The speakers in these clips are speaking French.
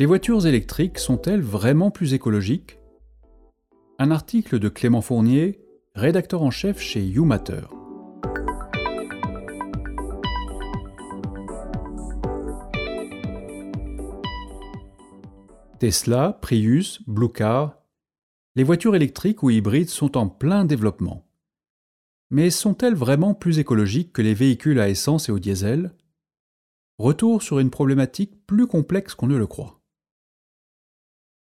Les voitures électriques sont-elles vraiment plus écologiques? Un article de Clément Fournier, rédacteur en chef chez YouMatter. Tesla, Prius, Blue Car, les voitures électriques ou hybrides sont en plein développement. Mais sont-elles vraiment plus écologiques que les véhicules à essence et au diesel? Retour sur une problématique plus complexe qu'on ne le croit.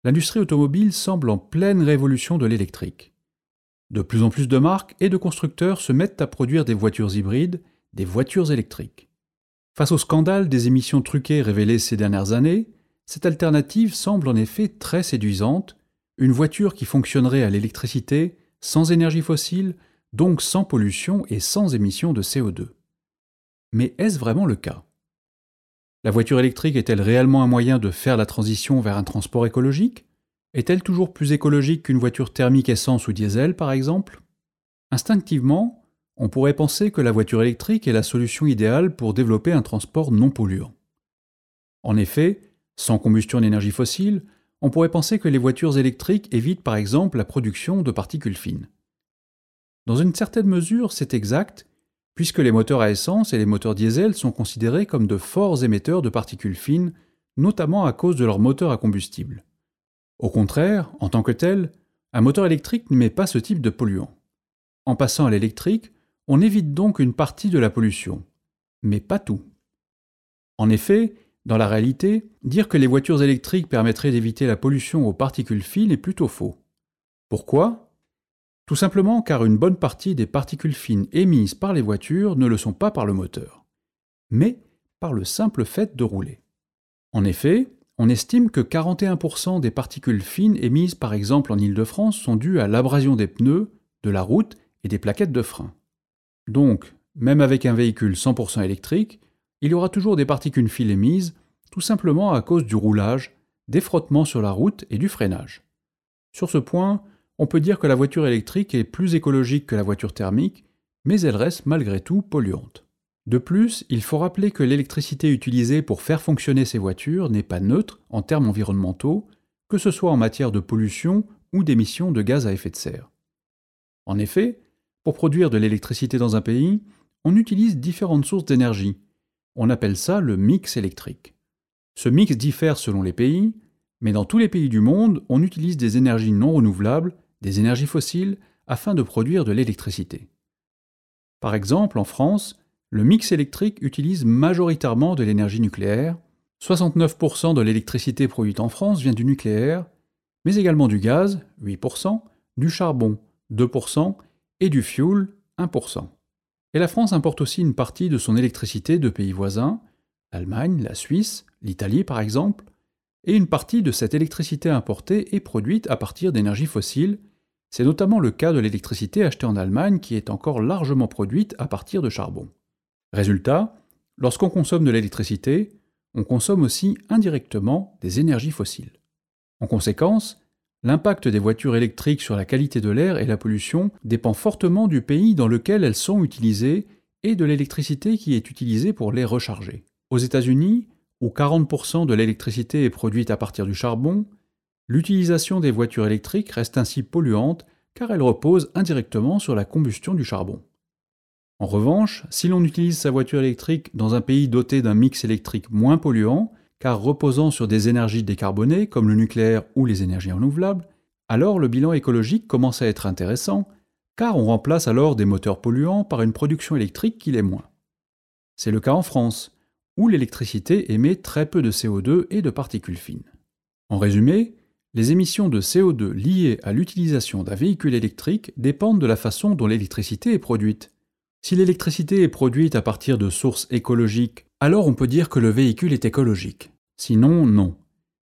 L'industrie automobile semble en pleine révolution de l'électrique. De plus en plus de marques et de constructeurs se mettent à produire des voitures hybrides, des voitures électriques. Face au scandale des émissions truquées révélées ces dernières années, cette alternative semble en effet très séduisante, une voiture qui fonctionnerait à l'électricité, sans énergie fossile, donc sans pollution et sans émission de CO2. Mais est-ce vraiment le cas? La voiture électrique est-elle réellement un moyen de faire la transition vers un transport écologique? Est-elle toujours plus écologique qu'une voiture thermique essence ou diesel par exemple? Instinctivement, on pourrait penser que la voiture électrique est la solution idéale pour développer un transport non polluant. En effet, sans combustion d'énergie fossile, on pourrait penser que les voitures électriques évitent par exemple la production de particules fines. Dans une certaine mesure, c'est exact, puisque les moteurs à essence et les moteurs diesel sont considérés comme de forts émetteurs de particules fines, notamment à cause de leur moteur à combustible. Au contraire, en tant que tel, un moteur électrique n'émet pas ce type de polluant. En passant à l'électrique, on évite donc une partie de la pollution, mais pas tout. En effet, dans la réalité, dire que les voitures électriques permettraient d'éviter la pollution aux particules fines est plutôt faux. Pourquoi? Tout simplement car une bonne partie des particules fines émises par les voitures ne le sont pas par le moteur, mais par le simple fait de rouler. En effet, on estime que 41% des particules fines émises par exemple en Île-de-France sont dues à l'abrasion des pneus, de la route et des plaquettes de frein. Donc, même avec un véhicule 100% électrique, il y aura toujours des particules fines émises, tout simplement à cause du roulage, des frottements sur la route et du freinage. Sur ce point, on peut dire que la voiture électrique est plus écologique que la voiture thermique, mais elle reste malgré tout polluante. De plus, il faut rappeler que l'électricité utilisée pour faire fonctionner ces voitures n'est pas neutre en termes environnementaux, que ce soit en matière de pollution ou d'émissions de gaz à effet de serre. En effet, pour produire de l'électricité dans un pays, on utilise différentes sources d'énergie, on appelle ça le mix électrique. Ce mix diffère selon les pays, mais dans tous les pays du monde, on utilise des énergies non renouvelables, des énergies fossiles, afin de produire de l'électricité. Par exemple, en France, le mix électrique utilise majoritairement de l'énergie nucléaire, 69% de l'électricité produite en France vient du nucléaire, mais également du gaz, 8%, du charbon, 2%, et du fioul, 1%. Et la France importe aussi une partie de son électricité de pays voisins, l'Allemagne, la Suisse, l'Italie par exemple, et une partie de cette électricité importée est produite à partir d'énergies fossiles. C'est notamment le cas de l'électricité achetée en Allemagne qui est encore largement produite à partir de charbon. Résultat, lorsqu'on consomme de l'électricité, on consomme aussi indirectement des énergies fossiles. En conséquence, L'impact des voitures électriques sur la qualité de l'air et la pollution dépend fortement du pays dans lequel elles sont utilisées et de l'électricité qui est utilisée pour les recharger. Aux États-Unis, où 40% de l'électricité est produite à partir du charbon, l'utilisation des voitures électriques reste ainsi polluante car elle repose indirectement sur la combustion du charbon. En revanche, si l'on utilise sa voiture électrique dans un pays doté d'un mix électrique moins polluant, car reposant sur des énergies décarbonées comme le nucléaire ou les énergies renouvelables, alors le bilan écologique commence à être intéressant, car on remplace alors des moteurs polluants par une production électrique qui l'est moins. C'est le cas en France, où l'électricité émet très peu de CO2 et de particules fines. En résumé, les émissions de CO2 liées à l'utilisation d'un véhicule électrique dépendent de la façon dont l'électricité est produite. Si l'électricité est produite à partir de sources écologiques, alors on peut dire que le véhicule est écologique. Sinon, non.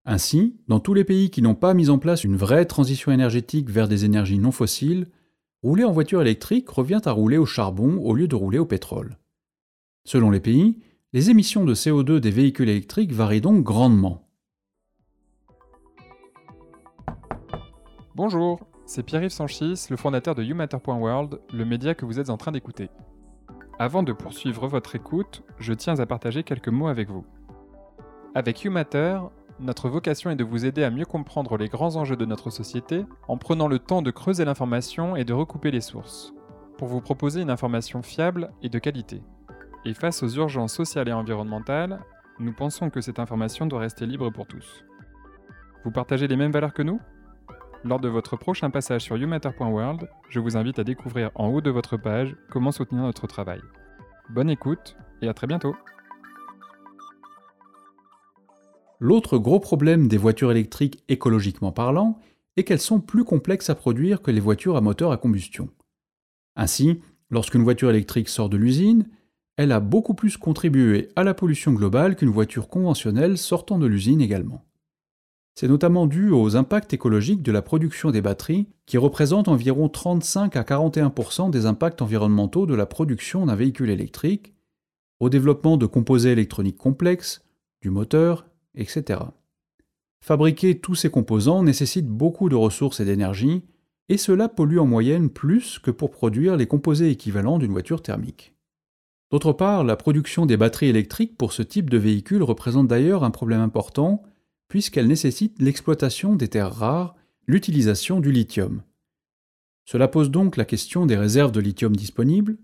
Ainsi, dans tous les pays qui n'ont pas mis en place une vraie transition énergétique vers des énergies non fossiles, rouler en voiture électrique revient à rouler au charbon au lieu de rouler au pétrole. Selon les pays, les émissions de CO2 des véhicules électriques varient donc grandement. Bonjour, c'est Pierre-Yves Sanchis, le fondateur de YouMatter.world, le média que vous êtes en train d'écouter. Avant de poursuivre votre écoute, je tiens à partager quelques mots avec vous. Avec YouMatter, notre vocation est de vous aider à mieux comprendre les grands enjeux de notre société en prenant le temps de creuser l'information et de recouper les sources, pour vous proposer une information fiable et de qualité. Et face aux urgences sociales et environnementales, nous pensons que cette information doit rester libre pour tous. Vous partagez les mêmes valeurs que nous? Lors de votre prochain passage sur youmatter.world, je vous invite à découvrir en haut de votre page comment soutenir notre travail. Bonne écoute et à très bientôt L'autre gros problème des voitures électriques écologiquement parlant est qu'elles sont plus complexes à produire que les voitures à moteur à combustion. Ainsi, lorsqu'une voiture électrique sort de l'usine, elle a beaucoup plus contribué à la pollution globale qu'une voiture conventionnelle sortant de l'usine également. C'est notamment dû aux impacts écologiques de la production des batteries, qui représentent environ 35 à 41% des impacts environnementaux de la production d'un véhicule électrique, au développement de composés électroniques complexes, du moteur etc. Fabriquer tous ces composants nécessite beaucoup de ressources et d'énergie, et cela pollue en moyenne plus que pour produire les composés équivalents d'une voiture thermique. D'autre part, la production des batteries électriques pour ce type de véhicule représente d'ailleurs un problème important, puisqu'elle nécessite l'exploitation des terres rares, l'utilisation du lithium. Cela pose donc la question des réserves de lithium disponibles.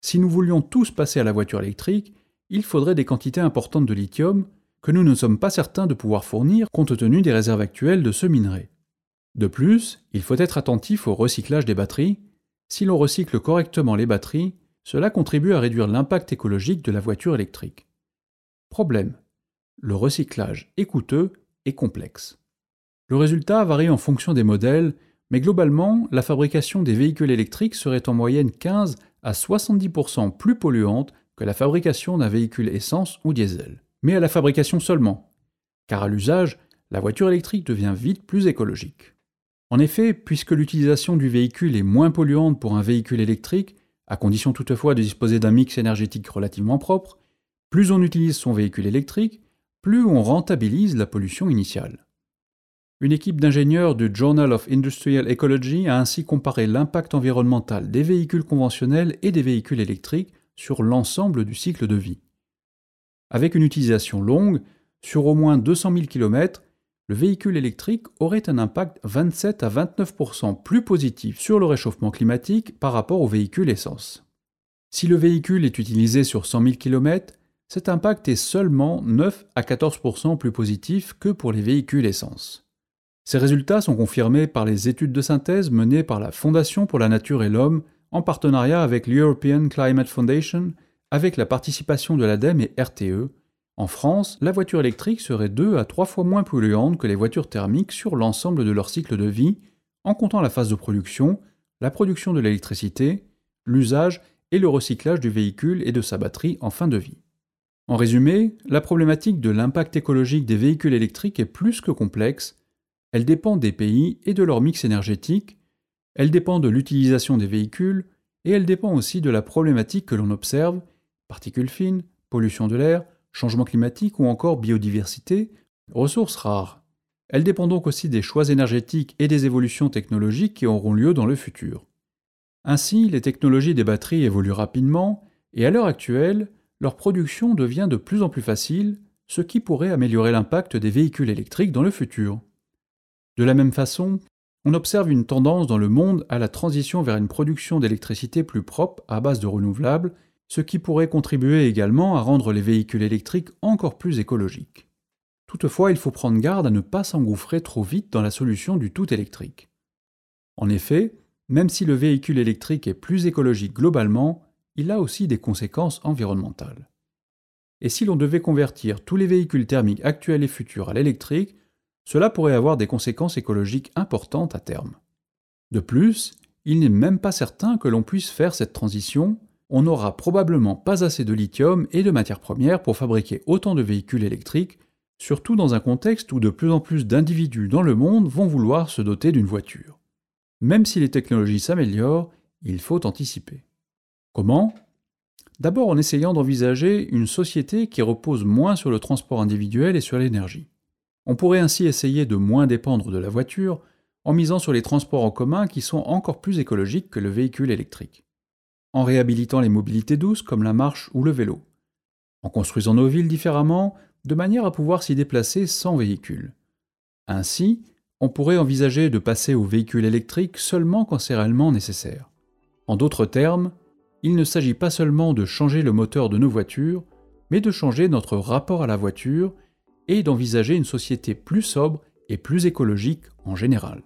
Si nous voulions tous passer à la voiture électrique, il faudrait des quantités importantes de lithium, que nous ne sommes pas certains de pouvoir fournir compte tenu des réserves actuelles de ce minerai. De plus, il faut être attentif au recyclage des batteries. Si l'on recycle correctement les batteries, cela contribue à réduire l'impact écologique de la voiture électrique. Problème. Le recyclage est coûteux et complexe. Le résultat varie en fonction des modèles, mais globalement, la fabrication des véhicules électriques serait en moyenne 15 à 70% plus polluante que la fabrication d'un véhicule essence ou diesel mais à la fabrication seulement, car à l'usage, la voiture électrique devient vite plus écologique. En effet, puisque l'utilisation du véhicule est moins polluante pour un véhicule électrique, à condition toutefois de disposer d'un mix énergétique relativement propre, plus on utilise son véhicule électrique, plus on rentabilise la pollution initiale. Une équipe d'ingénieurs du Journal of Industrial Ecology a ainsi comparé l'impact environnemental des véhicules conventionnels et des véhicules électriques sur l'ensemble du cycle de vie. Avec une utilisation longue, sur au moins 200 000 km, le véhicule électrique aurait un impact 27 à 29% plus positif sur le réchauffement climatique par rapport au véhicule essence. Si le véhicule est utilisé sur 100 000 km, cet impact est seulement 9 à 14% plus positif que pour les véhicules essence. Ces résultats sont confirmés par les études de synthèse menées par la Fondation pour la Nature et l'Homme en partenariat avec l'European Climate Foundation avec la participation de l'ADEME et RTE, en France, la voiture électrique serait deux à trois fois moins polluante que les voitures thermiques sur l'ensemble de leur cycle de vie, en comptant la phase de production, la production de l'électricité, l'usage et le recyclage du véhicule et de sa batterie en fin de vie. En résumé, la problématique de l'impact écologique des véhicules électriques est plus que complexe, elle dépend des pays et de leur mix énergétique, elle dépend de l'utilisation des véhicules, et elle dépend aussi de la problématique que l'on observe particules fines, pollution de l'air, changement climatique ou encore biodiversité, ressources rares. Elle dépend donc aussi des choix énergétiques et des évolutions technologiques qui auront lieu dans le futur. Ainsi, les technologies des batteries évoluent rapidement, et à l'heure actuelle, leur production devient de plus en plus facile, ce qui pourrait améliorer l'impact des véhicules électriques dans le futur. De la même façon, on observe une tendance dans le monde à la transition vers une production d'électricité plus propre à base de renouvelables ce qui pourrait contribuer également à rendre les véhicules électriques encore plus écologiques. Toutefois, il faut prendre garde à ne pas s'engouffrer trop vite dans la solution du tout électrique. En effet, même si le véhicule électrique est plus écologique globalement, il a aussi des conséquences environnementales. Et si l'on devait convertir tous les véhicules thermiques actuels et futurs à l'électrique, cela pourrait avoir des conséquences écologiques importantes à terme. De plus, il n'est même pas certain que l'on puisse faire cette transition on n'aura probablement pas assez de lithium et de matières premières pour fabriquer autant de véhicules électriques, surtout dans un contexte où de plus en plus d'individus dans le monde vont vouloir se doter d'une voiture. Même si les technologies s'améliorent, il faut anticiper. Comment? D'abord en essayant d'envisager une société qui repose moins sur le transport individuel et sur l'énergie. On pourrait ainsi essayer de moins dépendre de la voiture en misant sur les transports en commun qui sont encore plus écologiques que le véhicule électrique en réhabilitant les mobilités douces comme la marche ou le vélo, en construisant nos villes différemment de manière à pouvoir s'y déplacer sans véhicule. Ainsi, on pourrait envisager de passer au véhicule électrique seulement quand c'est réellement nécessaire. En d'autres termes, il ne s'agit pas seulement de changer le moteur de nos voitures, mais de changer notre rapport à la voiture et d'envisager une société plus sobre et plus écologique en général.